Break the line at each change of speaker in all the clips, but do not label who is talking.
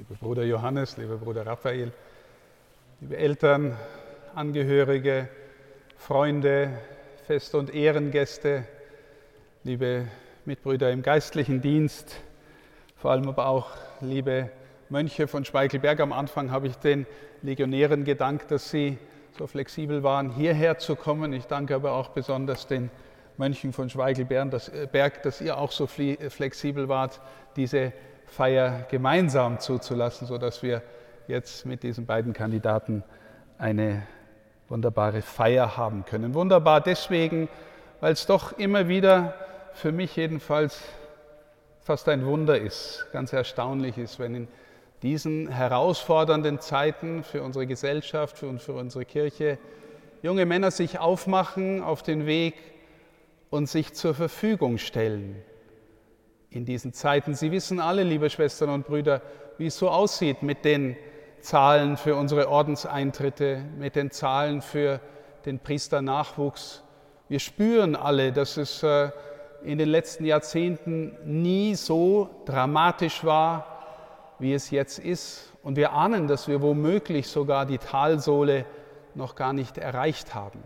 lieber Bruder Johannes, lieber Bruder Raphael, liebe Eltern, Angehörige, Freunde, Fest- und Ehrengäste, liebe Mitbrüder im geistlichen Dienst, vor allem aber auch liebe Mönche von Schweigelberg. Am Anfang habe ich den Legionären gedankt, dass sie so flexibel waren, hierher zu kommen. Ich danke aber auch besonders den Mönchen von Schweigelberg, dass, dass ihr auch so flexibel wart, diese Feier gemeinsam zuzulassen, sodass wir jetzt mit diesen beiden Kandidaten eine wunderbare Feier haben können. Wunderbar deswegen, weil es doch immer wieder, für mich jedenfalls, fast ein Wunder ist, ganz erstaunlich ist, wenn in diesen herausfordernden Zeiten für unsere Gesellschaft und für unsere Kirche junge Männer sich aufmachen auf den Weg und sich zur Verfügung stellen in diesen Zeiten. Sie wissen alle, liebe Schwestern und Brüder, wie es so aussieht mit den Zahlen für unsere Ordenseintritte, mit den Zahlen für den Priesternachwuchs. Wir spüren alle, dass es äh, in den letzten Jahrzehnten nie so dramatisch war, wie es jetzt ist. Und wir ahnen, dass wir womöglich sogar die Talsohle noch gar nicht erreicht haben.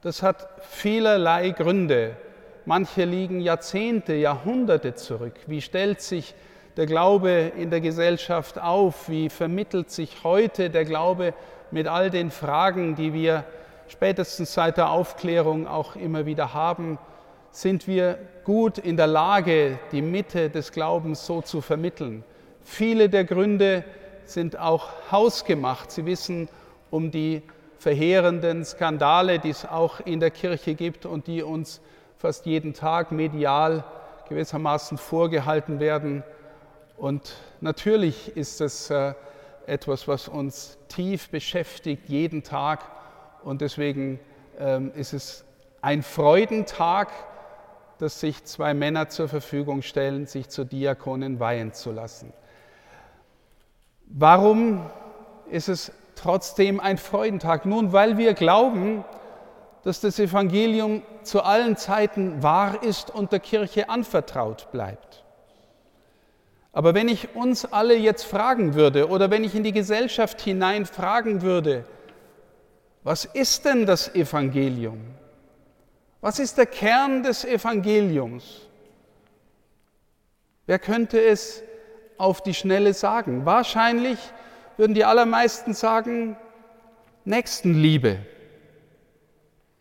Das hat vielerlei Gründe. Manche liegen Jahrzehnte, Jahrhunderte zurück. Wie stellt sich der Glaube in der Gesellschaft auf? Wie vermittelt sich heute der Glaube mit all den Fragen, die wir spätestens seit der Aufklärung auch immer wieder haben? Sind wir gut in der Lage, die Mitte des Glaubens so zu vermitteln? Viele der Gründe sind auch hausgemacht. Sie wissen um die verheerenden Skandale, die es auch in der Kirche gibt und die uns fast jeden Tag medial gewissermaßen vorgehalten werden. Und natürlich ist es äh, etwas, was uns tief beschäftigt, jeden Tag. Und deswegen ähm, ist es ein Freudentag, dass sich zwei Männer zur Verfügung stellen, sich zu Diakonen weihen zu lassen. Warum ist es trotzdem ein Freudentag? Nun, weil wir glauben, dass das Evangelium zu allen Zeiten wahr ist und der Kirche anvertraut bleibt. Aber wenn ich uns alle jetzt fragen würde oder wenn ich in die Gesellschaft hinein fragen würde, was ist denn das Evangelium? Was ist der Kern des Evangeliums? Wer könnte es auf die Schnelle sagen. Wahrscheinlich würden die allermeisten sagen, Nächstenliebe.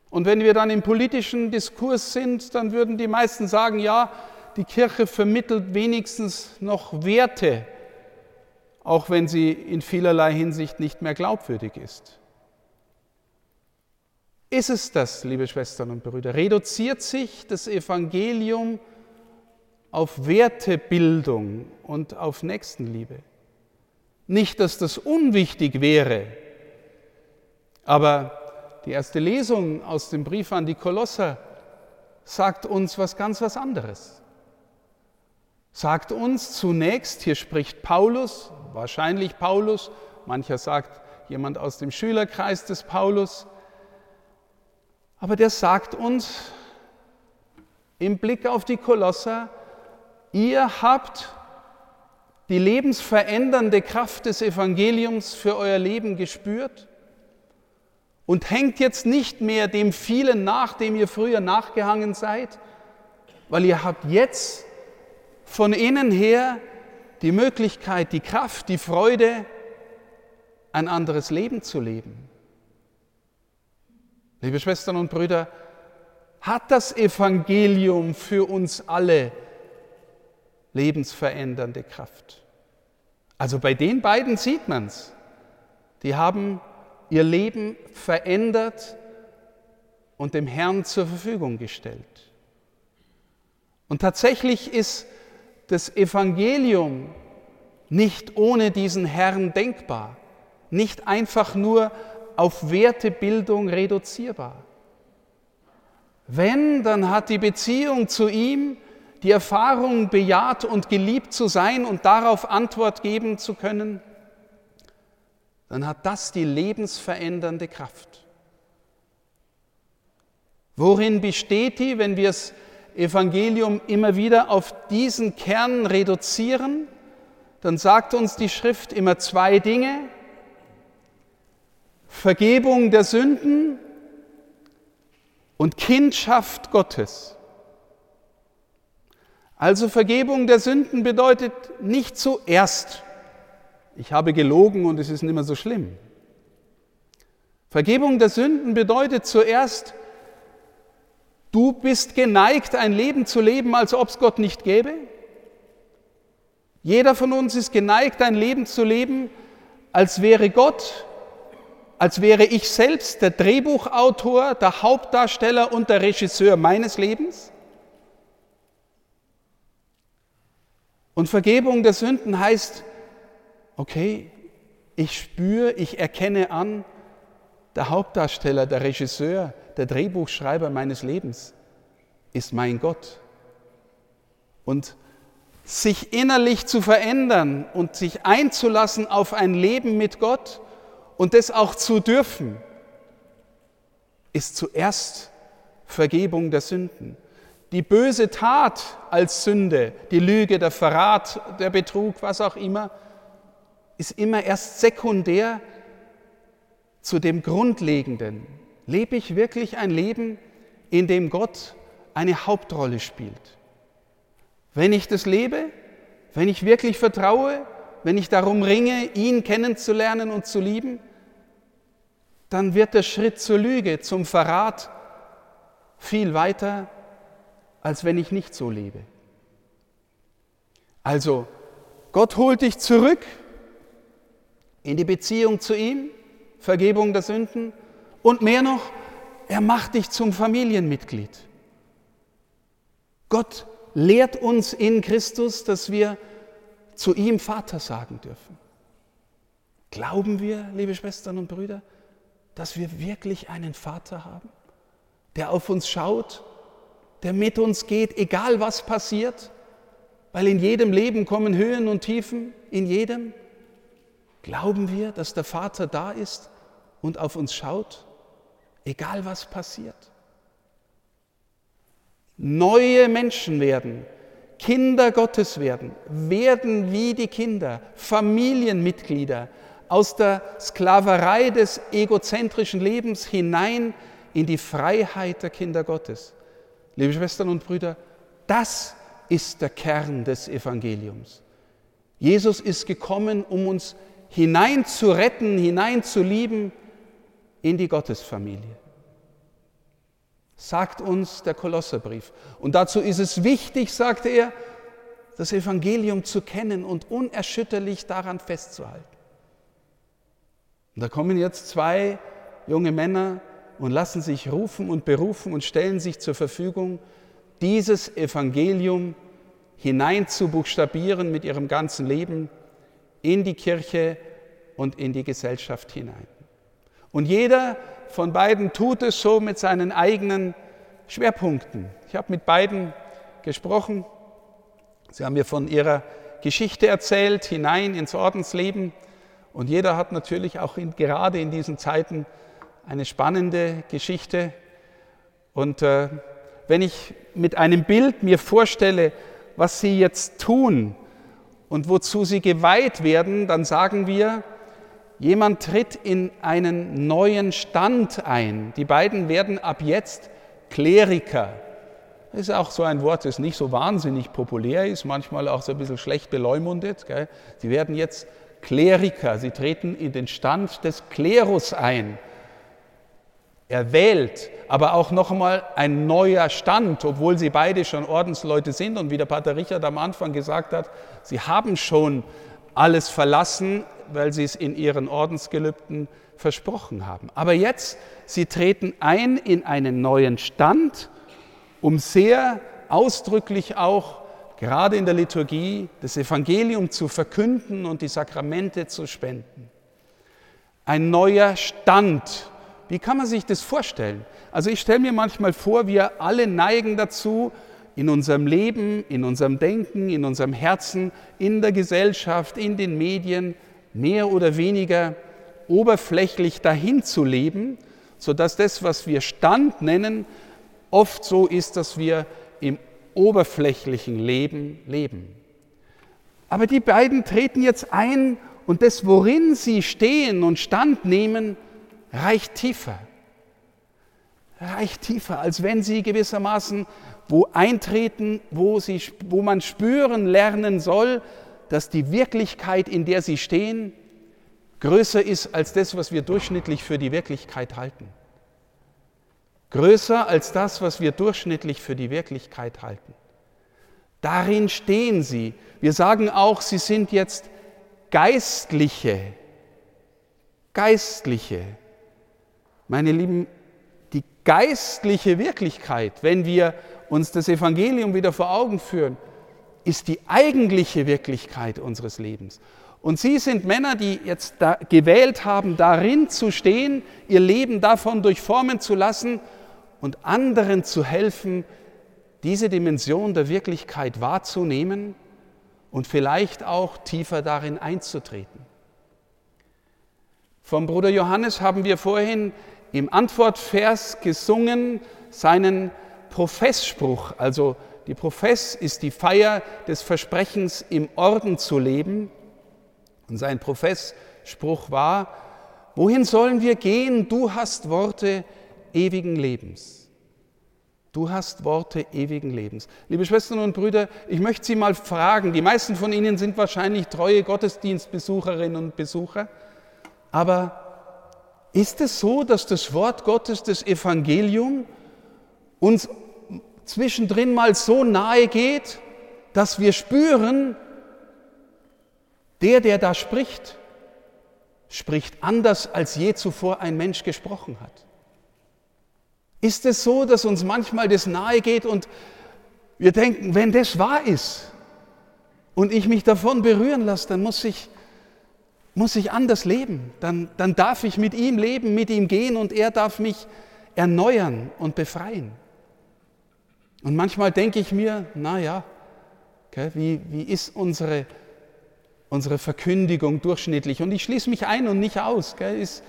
Und wenn wir dann im politischen Diskurs sind, dann würden die meisten sagen, ja, die Kirche vermittelt wenigstens noch Werte, auch wenn sie in vielerlei Hinsicht nicht mehr glaubwürdig ist. Ist es das, liebe Schwestern und Brüder? Reduziert sich das Evangelium auf Wertebildung und auf Nächstenliebe. Nicht, dass das unwichtig wäre, aber die erste Lesung aus dem Brief an die Kolosser sagt uns was ganz was anderes. Sagt uns zunächst, hier spricht Paulus, wahrscheinlich Paulus, mancher sagt jemand aus dem Schülerkreis des Paulus, aber der sagt uns im Blick auf die Kolosser, Ihr habt die lebensverändernde Kraft des Evangeliums für euer Leben gespürt und hängt jetzt nicht mehr dem vielen nach, dem ihr früher nachgehangen seid, weil ihr habt jetzt von innen her die Möglichkeit, die Kraft, die Freude, ein anderes Leben zu leben. Liebe Schwestern und Brüder, hat das Evangelium für uns alle lebensverändernde Kraft. Also bei den beiden sieht man es. Die haben ihr Leben verändert und dem Herrn zur Verfügung gestellt. Und tatsächlich ist das Evangelium nicht ohne diesen Herrn denkbar, nicht einfach nur auf Wertebildung reduzierbar. Wenn, dann hat die Beziehung zu ihm die Erfahrung, bejaht und geliebt zu sein und darauf Antwort geben zu können, dann hat das die lebensverändernde Kraft. Worin besteht die, wenn wir das Evangelium immer wieder auf diesen Kern reduzieren? dann sagt uns die Schrift immer zwei Dinge. Vergebung der Sünden und Kindschaft Gottes. Also Vergebung der Sünden bedeutet nicht zuerst, ich habe gelogen und es ist nicht mehr so schlimm. Vergebung der Sünden bedeutet zuerst, du bist geneigt, ein Leben zu leben, als ob es Gott nicht gäbe. Jeder von uns ist geneigt, ein Leben zu leben, als wäre Gott, als wäre ich selbst der Drehbuchautor, der Hauptdarsteller und der Regisseur meines Lebens. Und Vergebung der Sünden heißt, okay, ich spüre, ich erkenne an, der Hauptdarsteller, der Regisseur, der Drehbuchschreiber meines Lebens ist mein Gott. Und sich innerlich zu verändern und sich einzulassen auf ein Leben mit Gott und das auch zu dürfen, ist zuerst Vergebung der Sünden. Die böse Tat als Sünde, die Lüge, der Verrat, der Betrug, was auch immer, ist immer erst sekundär zu dem Grundlegenden. Lebe ich wirklich ein Leben, in dem Gott eine Hauptrolle spielt? Wenn ich das lebe, wenn ich wirklich vertraue, wenn ich darum ringe, ihn kennenzulernen und zu lieben, dann wird der Schritt zur Lüge, zum Verrat viel weiter, als wenn ich nicht so lebe. Also, Gott holt dich zurück in die Beziehung zu ihm, Vergebung der Sünden und mehr noch, er macht dich zum Familienmitglied. Gott lehrt uns in Christus, dass wir zu ihm Vater sagen dürfen. Glauben wir, liebe Schwestern und Brüder, dass wir wirklich einen Vater haben, der auf uns schaut, der mit uns geht, egal was passiert, weil in jedem Leben kommen Höhen und Tiefen, in jedem. Glauben wir, dass der Vater da ist und auf uns schaut, egal was passiert? Neue Menschen werden, Kinder Gottes werden, werden wie die Kinder, Familienmitglieder aus der Sklaverei des egozentrischen Lebens hinein in die Freiheit der Kinder Gottes. Liebe Schwestern und Brüder, das ist der Kern des Evangeliums. Jesus ist gekommen, um uns hinein zu retten, hinein zu lieben in die Gottesfamilie. Sagt uns der Kolosserbrief. Und dazu ist es wichtig, sagte er, das Evangelium zu kennen und unerschütterlich daran festzuhalten. Und da kommen jetzt zwei junge Männer und lassen sich rufen und berufen und stellen sich zur Verfügung, dieses Evangelium hinein zu buchstabieren mit ihrem ganzen Leben in die Kirche und in die Gesellschaft hinein. Und jeder von beiden tut es so mit seinen eigenen Schwerpunkten. Ich habe mit beiden gesprochen. Sie haben mir von ihrer Geschichte erzählt, hinein ins Ordensleben. Und jeder hat natürlich auch in, gerade in diesen Zeiten eine spannende Geschichte. Und äh, wenn ich mit einem Bild mir vorstelle, was sie jetzt tun und wozu sie geweiht werden, dann sagen wir, Jemand tritt in einen neuen Stand ein. Die beiden werden ab jetzt Kleriker. Das ist auch so ein Wort, das nicht so wahnsinnig populär ist, manchmal auch so ein bisschen schlecht beleumundet. Gell? Sie werden jetzt Kleriker. Sie treten in den Stand des Klerus ein. Er wählt, aber auch noch einmal ein neuer Stand, obwohl sie beide schon Ordensleute sind und wie der Pater Richard am Anfang gesagt hat, sie haben schon alles verlassen, weil sie es in ihren Ordensgelübden versprochen haben. Aber jetzt, sie treten ein in einen neuen Stand, um sehr ausdrücklich auch gerade in der Liturgie das Evangelium zu verkünden und die Sakramente zu spenden. Ein neuer Stand. Wie kann man sich das vorstellen? Also ich stelle mir manchmal vor, wir alle neigen dazu, in unserem Leben, in unserem Denken, in unserem Herzen, in der Gesellschaft, in den Medien mehr oder weniger oberflächlich dahin zu leben, sodass das, was wir Stand nennen, oft so ist, dass wir im oberflächlichen Leben leben. Aber die beiden treten jetzt ein und das, worin sie stehen und Stand nehmen, reicht tiefer. Reicht tiefer, als wenn sie gewissermaßen wo eintreten, wo, sie, wo man spüren lernen soll, dass die Wirklichkeit, in der sie stehen, größer ist als das, was wir durchschnittlich für die Wirklichkeit halten. Größer als das, was wir durchschnittlich für die Wirklichkeit halten. Darin stehen sie. Wir sagen auch, sie sind jetzt Geistliche. Geistliche. Meine Lieben, die geistliche Wirklichkeit, wenn wir uns das Evangelium wieder vor Augen führen, ist die eigentliche Wirklichkeit unseres Lebens. Und Sie sind Männer, die jetzt gewählt haben, darin zu stehen, ihr Leben davon durchformen zu lassen und anderen zu helfen, diese Dimension der Wirklichkeit wahrzunehmen und vielleicht auch tiefer darin einzutreten. Vom Bruder Johannes haben wir vorhin im Antwortvers gesungen seinen Professspruch, also die Profess ist die Feier des Versprechens, im Orden zu leben. Und sein Professspruch war, wohin sollen wir gehen? Du hast Worte ewigen Lebens. Du hast Worte ewigen Lebens. Liebe Schwestern und Brüder, ich möchte Sie mal fragen, die meisten von Ihnen sind wahrscheinlich treue Gottesdienstbesucherinnen und Besucher, aber ist es so, dass das Wort Gottes, das Evangelium, uns zwischendrin mal so nahe geht, dass wir spüren, der, der da spricht, spricht anders, als je zuvor ein Mensch gesprochen hat. Ist es so, dass uns manchmal das nahe geht und wir denken, wenn das wahr ist und ich mich davon berühren lasse, dann muss ich, muss ich anders leben. Dann, dann darf ich mit ihm leben, mit ihm gehen und er darf mich erneuern und befreien. Und manchmal denke ich mir, naja, okay, wie, wie ist unsere, unsere Verkündigung durchschnittlich? Und ich schließe mich ein und nicht aus. Gell, ist,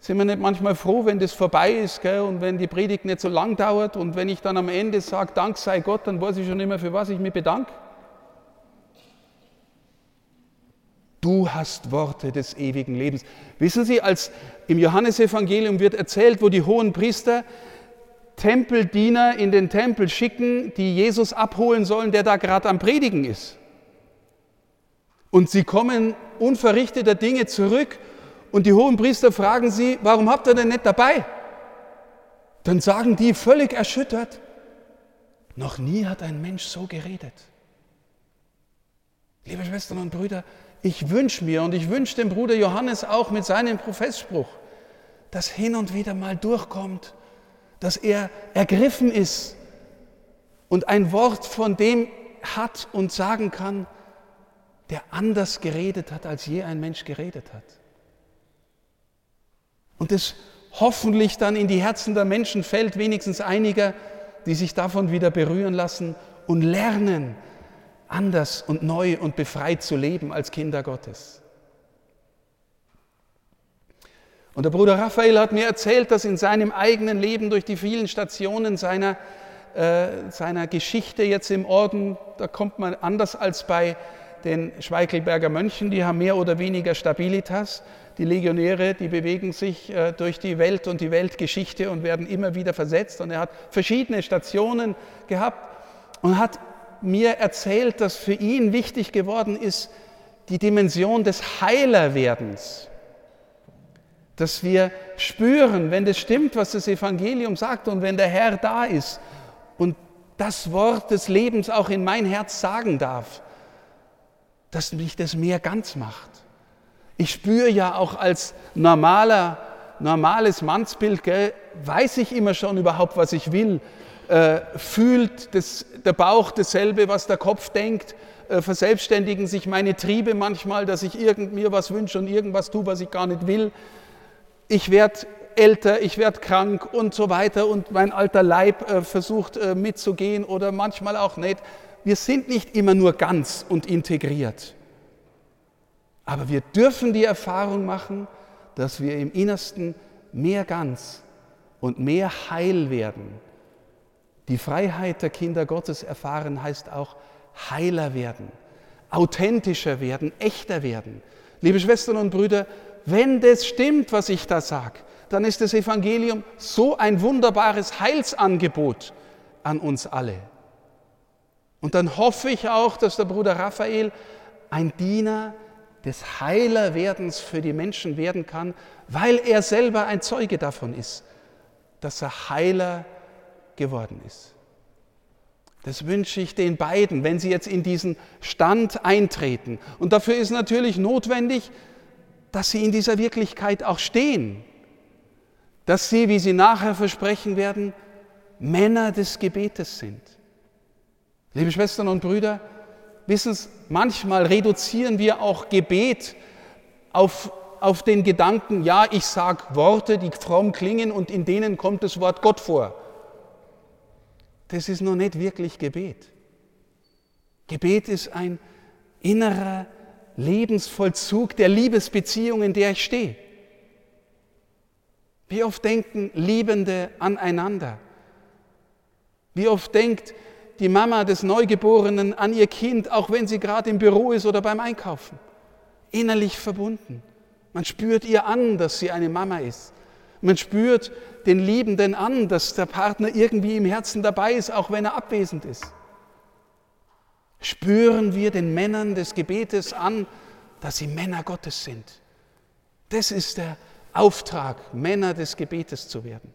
sind wir nicht manchmal froh, wenn das vorbei ist gell, und wenn die Predigt nicht so lang dauert und wenn ich dann am Ende sage, Dank sei Gott, dann weiß ich schon immer, für was ich mich bedanke? Du hast Worte des ewigen Lebens. Wissen Sie, als im Johannesevangelium wird erzählt, wo die hohen Priester Tempeldiener in den Tempel schicken, die Jesus abholen sollen, der da gerade am Predigen ist. Und sie kommen unverrichteter Dinge zurück und die hohen Priester fragen sie, warum habt ihr denn nicht dabei? Dann sagen die völlig erschüttert, noch nie hat ein Mensch so geredet. Liebe Schwestern und Brüder, ich wünsche mir und ich wünsche dem Bruder Johannes auch mit seinem Professspruch, dass hin und wieder mal durchkommt, dass er ergriffen ist und ein Wort von dem hat und sagen kann, der anders geredet hat, als je ein Mensch geredet hat. Und es hoffentlich dann in die Herzen der Menschen fällt, wenigstens einiger, die sich davon wieder berühren lassen und lernen, anders und neu und befreit zu leben als Kinder Gottes. Und der Bruder Raphael hat mir erzählt, dass in seinem eigenen Leben durch die vielen Stationen seiner, äh, seiner Geschichte jetzt im Orden, da kommt man anders als bei den Schweikelberger Mönchen, die haben mehr oder weniger Stabilitas. Die Legionäre, die bewegen sich äh, durch die Welt und die Weltgeschichte und werden immer wieder versetzt. Und er hat verschiedene Stationen gehabt und hat mir erzählt, dass für ihn wichtig geworden ist, die Dimension des Heilerwerdens dass wir spüren, wenn das stimmt, was das Evangelium sagt und wenn der Herr da ist und das Wort des Lebens auch in mein Herz sagen darf, dass mich das mehr ganz macht. Ich spüre ja auch als normaler, normales Mannsbild, gell, weiß ich immer schon überhaupt, was ich will, äh, fühlt das, der Bauch dasselbe, was der Kopf denkt, äh, verselbstständigen sich meine Triebe manchmal, dass ich irgend mir was wünsche und irgendwas tue, was ich gar nicht will ich werde älter, ich werde krank und so weiter und mein alter Leib äh, versucht äh, mitzugehen oder manchmal auch nicht. Wir sind nicht immer nur ganz und integriert. Aber wir dürfen die Erfahrung machen, dass wir im Innersten mehr ganz und mehr heil werden. Die Freiheit der Kinder Gottes erfahren heißt auch heiler werden. authentischer werden, echter werden. Liebe Schwestern und Brüder, wenn das stimmt, was ich da sage, dann ist das Evangelium so ein wunderbares Heilsangebot an uns alle. Und dann hoffe ich auch, dass der Bruder Raphael ein Diener des Heilerwerdens für die Menschen werden kann, weil er selber ein Zeuge davon ist, dass er Heiler geworden ist. Das wünsche ich den beiden, wenn sie jetzt in diesen Stand eintreten. Und dafür ist natürlich notwendig, dass sie in dieser Wirklichkeit auch stehen. Dass sie, wie sie nachher versprechen werden, Männer des Gebetes sind. Liebe Schwestern und Brüder, wissen Sie, manchmal reduzieren wir auch Gebet auf, auf den Gedanken, ja, ich sage Worte, die fromm klingen und in denen kommt das Wort Gott vor. Das ist noch nicht wirklich Gebet. Gebet ist ein innerer Lebensvollzug der Liebesbeziehung, in der ich stehe. Wie oft denken Liebende aneinander? Wie oft denkt die Mama des Neugeborenen an ihr Kind, auch wenn sie gerade im Büro ist oder beim Einkaufen? Innerlich verbunden. Man spürt ihr an, dass sie eine Mama ist. Man spürt den Liebenden an, dass der Partner irgendwie im Herzen dabei ist, auch wenn er abwesend ist. Spüren wir den Männern des Gebetes an, dass sie Männer Gottes sind. Das ist der Auftrag, Männer des Gebetes zu werden.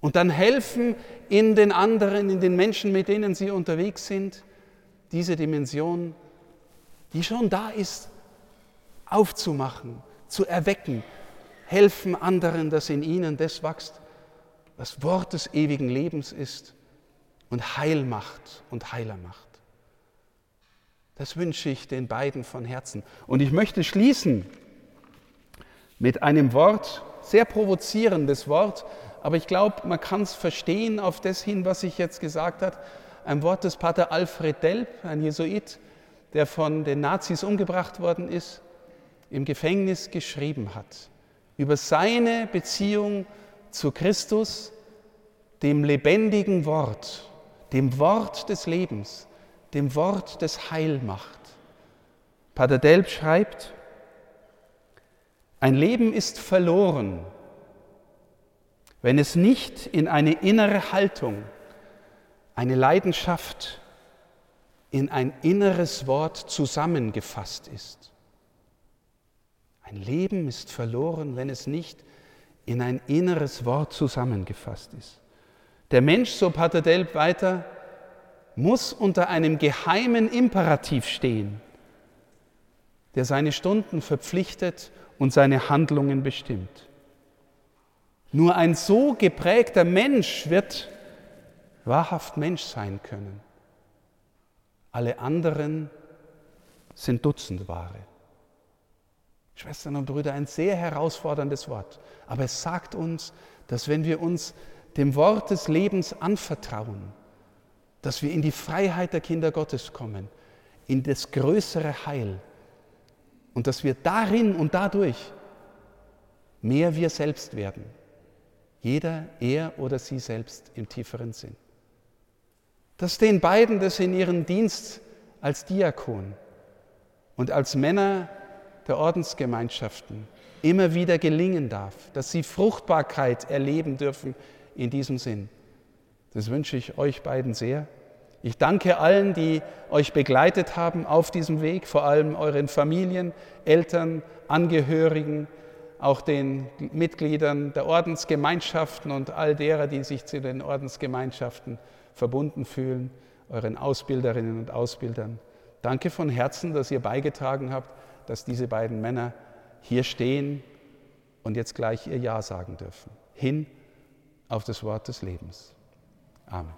Und dann helfen in den anderen, in den Menschen, mit denen sie unterwegs sind, diese Dimension, die schon da ist, aufzumachen, zu erwecken, helfen anderen, dass in ihnen das wächst, was Wort des ewigen Lebens ist und Heil macht und Heiler macht. Das wünsche ich den beiden von Herzen. Und ich möchte schließen mit einem Wort, sehr provozierendes Wort, aber ich glaube, man kann es verstehen auf das hin, was ich jetzt gesagt habe. Ein Wort des Pater Alfred Delp, ein Jesuit, der von den Nazis umgebracht worden ist, im Gefängnis geschrieben hat über seine Beziehung zu Christus, dem lebendigen Wort, dem Wort des Lebens, dem Wort des Heil macht. Pater Delp schreibt, ein Leben ist verloren, wenn es nicht in eine innere Haltung, eine Leidenschaft, in ein inneres Wort zusammengefasst ist. Ein Leben ist verloren, wenn es nicht in ein inneres Wort zusammengefasst ist. Der Mensch, so Pater Delp weiter, muss unter einem geheimen Imperativ stehen, der seine Stunden verpflichtet und seine Handlungen bestimmt. Nur ein so geprägter Mensch wird wahrhaft Mensch sein können. Alle anderen sind Dutzendware. Schwestern und Brüder, ein sehr herausforderndes Wort. Aber es sagt uns, dass wenn wir uns dem Wort des Lebens anvertrauen, dass wir in die Freiheit der Kinder Gottes kommen, in das größere Heil und dass wir darin und dadurch mehr wir selbst werden. Jeder, er oder sie selbst im tieferen Sinn. Dass den beiden das in ihren Dienst als Diakon und als Männer der Ordensgemeinschaften immer wieder gelingen darf, dass sie Fruchtbarkeit erleben dürfen in diesem Sinn. Das wünsche ich euch beiden sehr. Ich danke allen, die euch begleitet haben auf diesem Weg, vor allem euren Familien, Eltern, Angehörigen, auch den Mitgliedern der Ordensgemeinschaften und all derer, die sich zu den Ordensgemeinschaften verbunden fühlen, euren Ausbilderinnen und Ausbildern. Danke von Herzen, dass ihr beigetragen habt dass diese beiden Männer hier stehen und jetzt gleich ihr Ja sagen dürfen. Hin auf das Wort des Lebens. Amen.